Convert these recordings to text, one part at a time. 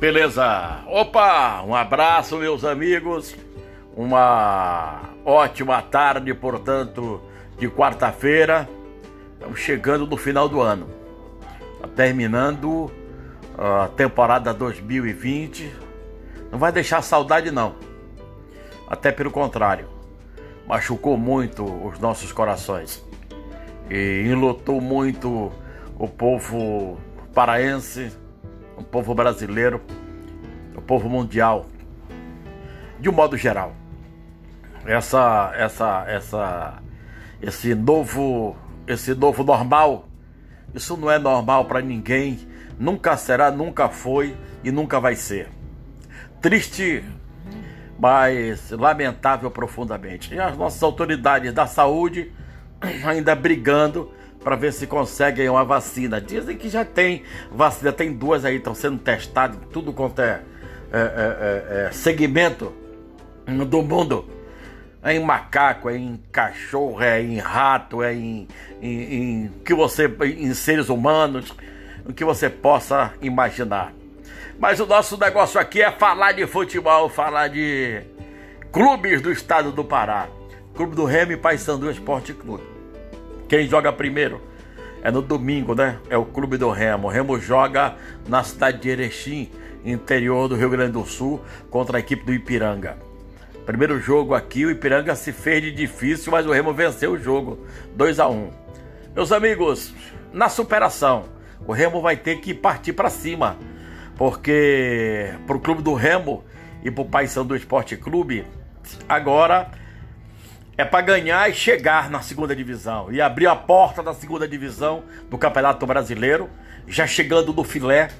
Beleza? Opa, um abraço, meus amigos. Uma ótima tarde, portanto, de quarta-feira. Estamos chegando no final do ano. Tá terminando a temporada 2020. Não vai deixar saudade, não. Até pelo contrário. Machucou muito os nossos corações. E enlutou muito o povo paraense o povo brasileiro, o povo mundial, de um modo geral. Essa, essa, essa, esse novo, esse novo normal, isso não é normal para ninguém, nunca será, nunca foi e nunca vai ser. Triste, mas lamentável profundamente. E as nossas autoridades da saúde ainda brigando para ver se conseguem uma vacina. Dizem que já tem vacina, tem duas aí, estão sendo testadas, tudo quanto é, é, é, é, segmento do mundo. É em macaco, é em cachorro, é em rato, é em, em, em que você em seres humanos, o que você possa imaginar. Mas o nosso negócio aqui é falar de futebol, falar de clubes do estado do Pará. Clube do Remy Paysandu Esporte Clube. Quem joga primeiro? É no domingo, né? É o Clube do Remo. O Remo joga na cidade de Erechim, interior do Rio Grande do Sul, contra a equipe do Ipiranga. Primeiro jogo aqui, o Ipiranga se fez de difícil, mas o Remo venceu o jogo, 2 a 1. Meus amigos, na superação, o Remo vai ter que partir para cima, porque para o clube do Remo e para o Paysandu Esporte Clube, agora é para ganhar e chegar na segunda divisão e abrir a porta da segunda divisão do Campeonato Brasileiro, já chegando no filé,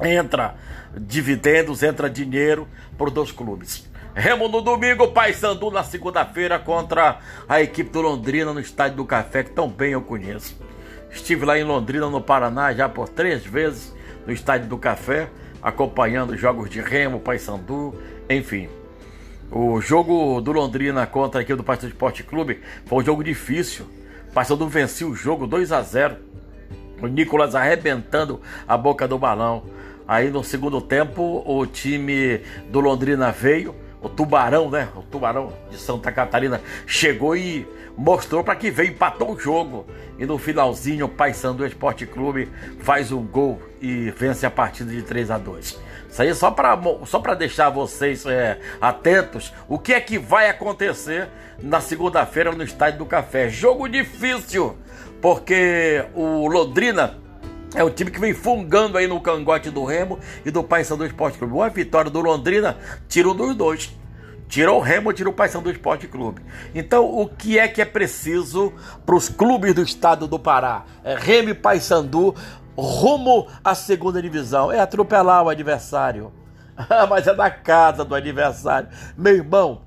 entra dividendos, entra dinheiro para os dois clubes. Remo no domingo, Paysandu na segunda-feira contra a equipe do Londrina no Estádio do Café, que tão bem eu conheço. Estive lá em Londrina, no Paraná, já por três vezes no Estádio do Café, acompanhando jogos de Remo, Paysandu, enfim. O jogo do Londrina contra a equipe do Pastor Esporte Clube foi um jogo difícil. O Paysandu venceu o jogo 2 a 0. O Nicolas arrebentando a boca do balão. Aí no segundo tempo o time do Londrina veio, o Tubarão, né? O Tubarão de Santa Catarina chegou e mostrou para que veio, empatou o jogo. E no finalzinho o Paysandu Esporte Clube faz um gol e vence a partida de 3 a 2. Isso aí é só para só deixar vocês é, atentos. O que é que vai acontecer na segunda-feira no Estádio do Café? Jogo difícil, porque o Londrina é o time que vem fungando aí no cangote do Remo e do Paysandu Esporte Clube. Uma vitória do Londrina tirou dos dois. Tirou o Remo, tirou o Paysandu Esporte Clube. Então, o que é que é preciso para os clubes do estado do Pará? É Remo e Paysandu rumo à segunda divisão. É atropelar o adversário. Mas é da casa do adversário. Meu irmão,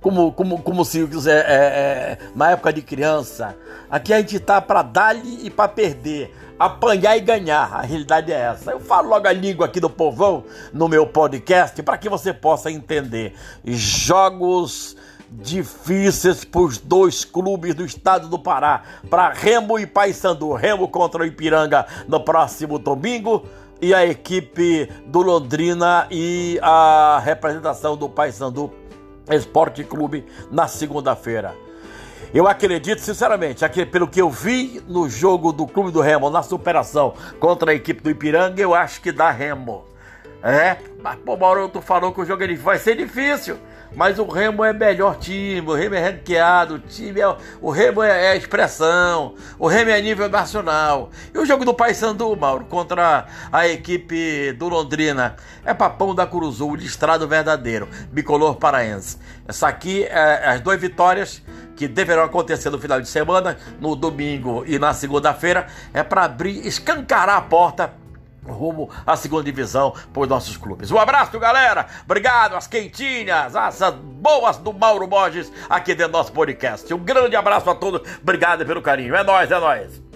como, como, como se é, é, na época de criança, aqui a gente tá para dar e para perder. Apanhar e ganhar, a realidade é essa. Eu falo logo a língua aqui do povão no meu podcast para que você possa entender. Jogos difíceis para os dois clubes do estado do Pará, para Remo e Paysandu. Remo contra o Ipiranga no próximo domingo e a equipe do Londrina e a representação do Paysandu Esporte Clube na segunda-feira. Eu acredito, sinceramente, aqui, pelo que eu vi no jogo do Clube do Remo, na superação contra a equipe do Ipiranga, eu acho que dá Remo. É, mas pô, Mauro, tu falou que o jogo ele vai ser difícil. Mas o Remo é melhor time, o Remo é ranqueado, o time é, o Remo é, é expressão, o Remo é nível nacional. E o jogo do Paysandu, Mauro, contra a equipe do Londrina, é papão da Curuzu, listrado verdadeiro, bicolor paraense. Essa aqui é as duas vitórias que deverão acontecer no final de semana, no domingo e na segunda-feira, é para abrir, escancarar a porta rumo à segunda divisão os nossos clubes. Um abraço, galera. Obrigado, as quentinhas, as boas do Mauro Borges aqui dentro do nosso podcast. Um grande abraço a todos. Obrigado pelo carinho. É nóis, é nóis.